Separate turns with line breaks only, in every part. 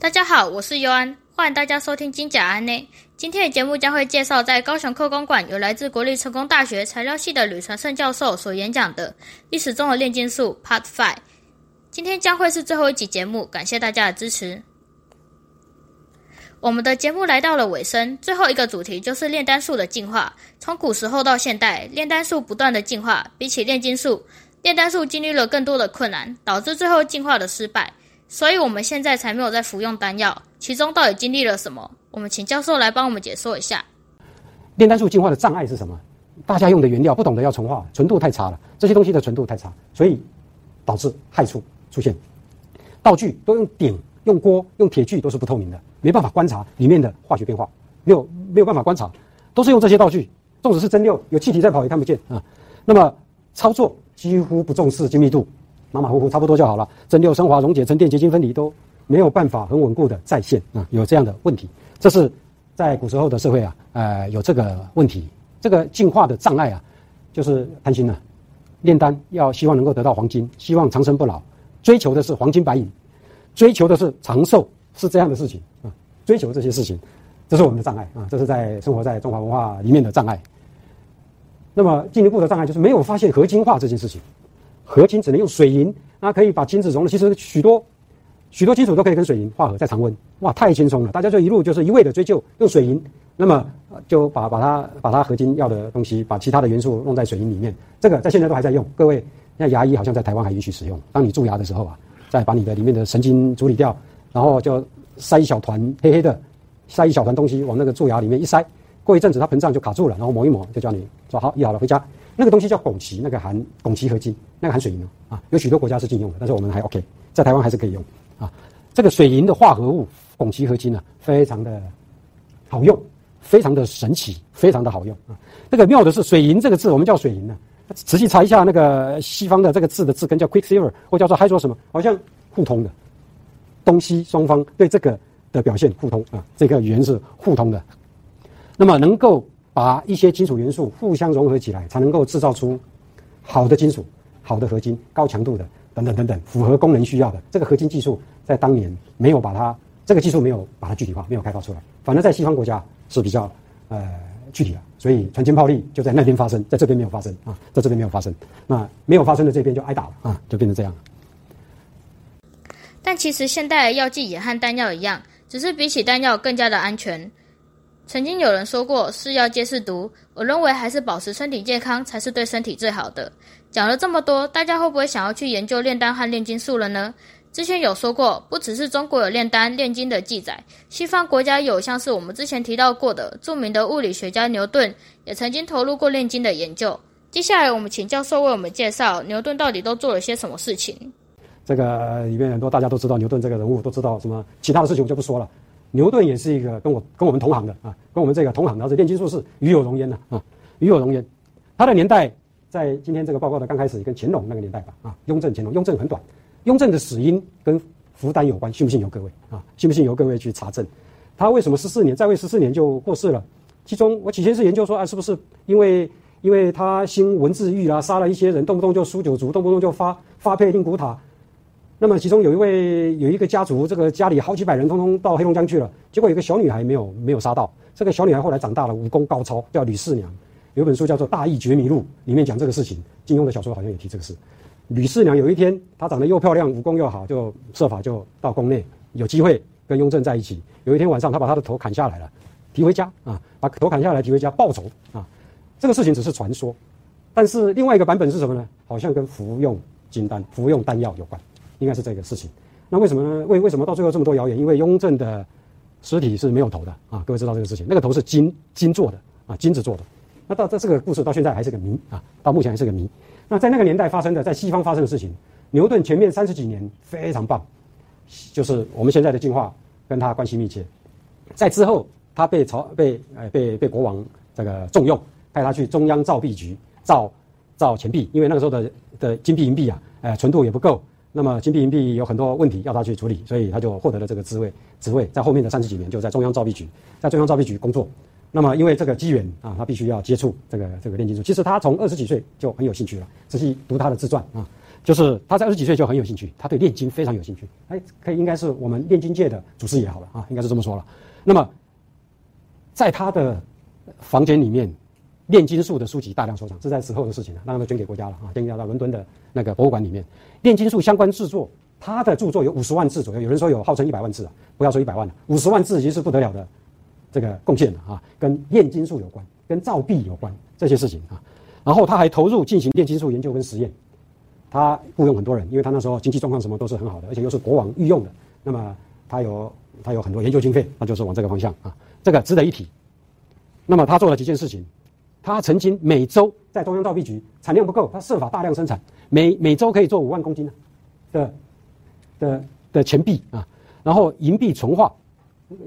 大家好，我是尤安，欢迎大家收听金甲安内。今天的节目将会介绍在高雄科工馆有来自国立成功大学材料系的吕传胜教授所演讲的历史中的炼金术 Part Five。今天将会是最后一集节目，感谢大家的支持。我们的节目来到了尾声，最后一个主题就是炼丹术的进化。从古时候到现代，炼丹术不断的进化，比起炼金术，炼丹术经历了更多的困难，导致最后进化的失败。所以我们现在才没有在服用丹药，其中到底经历了什么？我们请教授来帮我们解说一下。
炼丹术进化的障碍是什么？大家用的原料不懂得要纯化，纯度太差了，这些东西的纯度太差，所以导致害处出现。道具都用鼎、用锅、用铁具，都是不透明的，没办法观察里面的化学变化，没有没有办法观察，都是用这些道具，纵使是蒸馏，有气体在跑也看不见啊。那么操作几乎不重视精密度。马马虎虎差不多就好了，蒸馏、升华、溶解、沉淀、结晶、分离都没有办法很稳固的再现啊，有这样的问题。这是在古时候的社会啊，呃，有这个问题，这个进化的障碍啊，就是贪心呐。炼丹要希望能够得到黄金，希望长生不老，追求的是黄金白银，追求的是长寿，是这样的事情啊。追求这些事情，这是我们的障碍啊，这是在生活在中华文化里面的障碍。那么进一步的障碍就是没有发现合金化这件事情。合金只能用水银，那可以把金子融了。其实许多许多金属都可以跟水银化合，在常温，哇，太轻松了！大家就一路就是一味的追求用水银，那么就把把它把它合金要的东西，把其他的元素弄在水银里面。这个在现在都还在用。各位，那牙医好像在台湾还允许使用。当你蛀牙的时候啊，再把你的里面的神经处理掉，然后就塞一小团黑黑的，塞一小团东西往那个蛀牙里面一塞，过一阵子它膨胀就卡住了，然后抹一抹就叫你说好医好了回家。那个东西叫汞齐，那个含汞齐合金，那个含水银哦，啊，有许多国家是禁用的，但是我们还 OK，在台湾还是可以用啊。这个水银的化合物汞齐合金呢，非常的好用，非常的神奇，非常的好用啊。这个妙的是水银这个字，我们叫水银呢，仔细查一下那个西方的这个字的字根叫 quicksilver，或叫做还说什么，好像互通的，东西双方对这个的表现互通啊，这个语言是互通的，那么能够。把一些金属元素互相融合起来，才能够制造出好的金属、好的合金、高强度的等等等等，符合功能需要的。这个合金技术在当年没有把它，这个技术没有把它具体化，没有开发出来。反而在西方国家是比较呃具体的，所以传枪炮利就在那边发生，在这边没有发生啊，在这边没有发生。那没有发生的这边就挨打了啊，就变成这样了。
但其实现代药剂也和丹药一样，只是比起丹药更加的安全。曾经有人说过“是药皆是毒”，我认为还是保持身体健康才是对身体最好的。讲了这么多，大家会不会想要去研究炼丹和炼金术了呢？之前有说过，不只是中国有炼丹炼金的记载，西方国家有像是我们之前提到过的著名的物理学家牛顿，也曾经投入过炼金的研究。接下来，我们请教授为我们介绍牛顿到底都做了些什么事情。
这个里面很多大家都知道牛顿这个人物，都知道什么其他的事情我就不说了。牛顿也是一个跟我跟我们同行的啊，跟我们这个同行，然后是炼金术士，与有荣焉的啊，与有荣焉。他的年代在今天这个报告的刚开始，跟乾隆那个年代吧啊，雍正、乾隆，雍正很短。雍正的死因跟福丹有关，信不信由各位啊？信不信由各位去查证。他为什么十四年在位十四年就过世了？其中我起先是研究说啊，是不是因为因为他兴文字狱啊，杀了一些人，动不动就输九族，动不动就发发配令古塔。那么其中有一位有一个家族，这个家里好几百人，通通到黑龙江去了。结果有个小女孩没有没有杀到。这个小女孩后来长大了，武功高超，叫吕四娘。有本书叫做《大义绝迷录》，里面讲这个事情。金庸的小说好像也提这个事。吕四娘有一天，她长得又漂亮，武功又好，就设法就到宫内，有机会跟雍正在一起。有一天晚上，她把他的头砍下来了，提回家啊，把头砍下来提回家报仇啊。这个事情只是传说，但是另外一个版本是什么呢？好像跟服用金丹、服用丹药有关。应该是这个事情，那为什么呢？为为什么到最后这么多谣言？因为雍正的尸体是没有头的啊！各位知道这个事情，那个头是金金做的啊，金子做的。那到这这个故事到现在还是个谜啊，到目前还是个谜。那在那个年代发生的，在西方发生的事情，牛顿前面三十几年非常棒，就是我们现在的进化跟他关系密切。在之后，他被朝被呃被被国王这个重用，派他去中央造币局造造钱币，因为那个时候的的金币银币啊，呃纯度也不够。那么金币银币有很多问题要他去处理，所以他就获得了这个职位。职位在后面的三十几年就在中央造币局，在中央造币局工作。那么因为这个机缘啊，他必须要接触这个这个炼金术。其实他从二十几岁就很有兴趣了，仔细读他的自传啊，就是他在二十几岁就很有兴趣，他对炼金非常有兴趣，哎，可以应该是我们炼金界的祖师爷好了啊，应该是这么说了。那么，在他的房间里面，炼金术的书籍大量收藏，这在此后的事情了，当然捐给国家了啊，捐给到伦敦的那个博物馆里面。炼金术相关制作，他的著作有五十万字左右，有人说有号称一百万字啊，不要说一百万了，五十万字已经是不得了的这个贡献了啊，跟炼金术有关，跟造币有关这些事情啊。然后他还投入进行炼金术研究跟实验。他雇佣很多人，因为他那时候经济状况什么都是很好的，而且又是国王御用的。那么他有他有很多研究经费，那就是往这个方向啊，这个值得一提。那么他做了几件事情，他曾经每周在中央造币局产量不够，他设法大量生产，每每周可以做五万公斤的的的钱币啊，然后银币存化，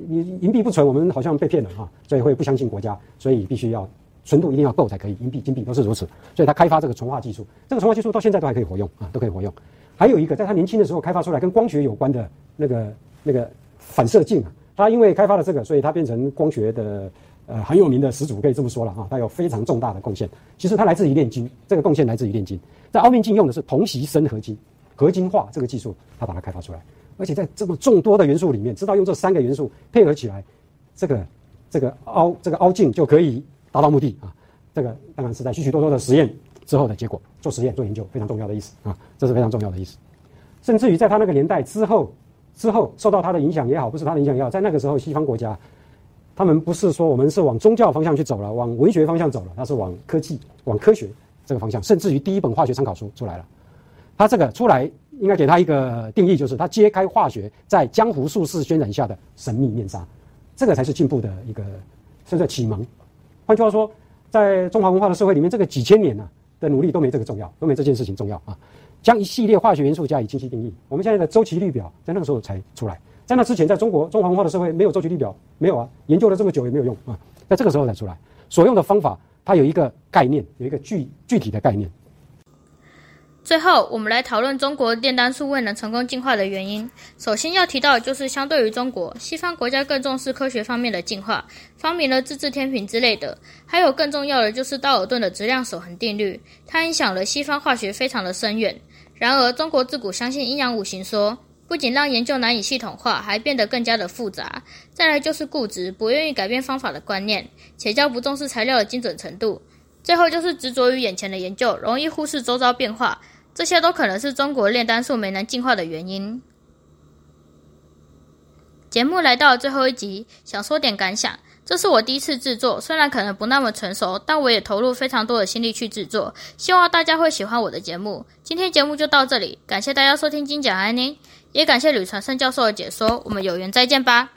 你银币不存，我们好像被骗了啊，所以会不相信国家，所以必须要。纯度一定要够才可以，银币、金币都是如此，所以他开发这个纯化技术，这个纯化技术到现在都还可以活用啊，都可以活用。还有一个，在他年轻的时候开发出来跟光学有关的那个那个反射镜啊，他因为开发了这个，所以他变成光学的呃很有名的始祖，可以这么说了啊，他有非常重大的贡献。其实他来自于炼金，这个贡献来自于炼金，在凹面镜用的是同锡砷合金，合金化这个技术他把它开发出来，而且在这么众多的元素里面，知道用这三个元素配合起来，这个这个凹这个凹镜就可以。达到目的啊，这个当然是在许许多多的实验之后的结果。做实验、做研究非常重要的意思啊，这是非常重要的意思。甚至于在他那个年代之后，之后受到他的影响也好，不是他的影响也好，在那个时候西方国家，他们不是说我们是往宗教方向去走了，往文学方向走了，他是往科技、往科学这个方向。甚至于第一本化学参考书出来了，他这个出来应该给他一个定义，就是他揭开化学在江湖术士渲染下的神秘面纱，这个才是进步的一个，甚至启蒙。换句话说，在中华文化的社会里面，这个几千年呢的努力都没这个重要，都没这件事情重要啊！将一系列化学元素加以清晰定义，我们现在的周期律表在那个时候才出来，在那之前，在中国中华文化的社会没有周期律表，没有啊，研究了这么久也没有用啊，在这个时候才出来，所用的方法它有一个概念，有一个具具体的概念。
最后，我们来讨论中国炼丹术未能成功进化的原因。首先要提到的就是，相对于中国，西方国家更重视科学方面的进化，发明了自制天平之类的。还有更重要的就是道尔顿的质量守恒定律，它影响了西方化学非常的深远。然而，中国自古相信阴阳五行说，不仅让研究难以系统化，还变得更加的复杂。再来就是固执，不愿意改变方法的观念，且较不重视材料的精准程度。最后就是执着于眼前的研究，容易忽视周遭变化。这些都可能是中国炼丹术没能进化的原因。节目来到最后一集，想说点感想。这是我第一次制作，虽然可能不那么成熟，但我也投入非常多的心力去制作。希望大家会喜欢我的节目。今天节目就到这里，感谢大家收听金讲安宁，也感谢吕传胜教授的解说。我们有缘再见吧。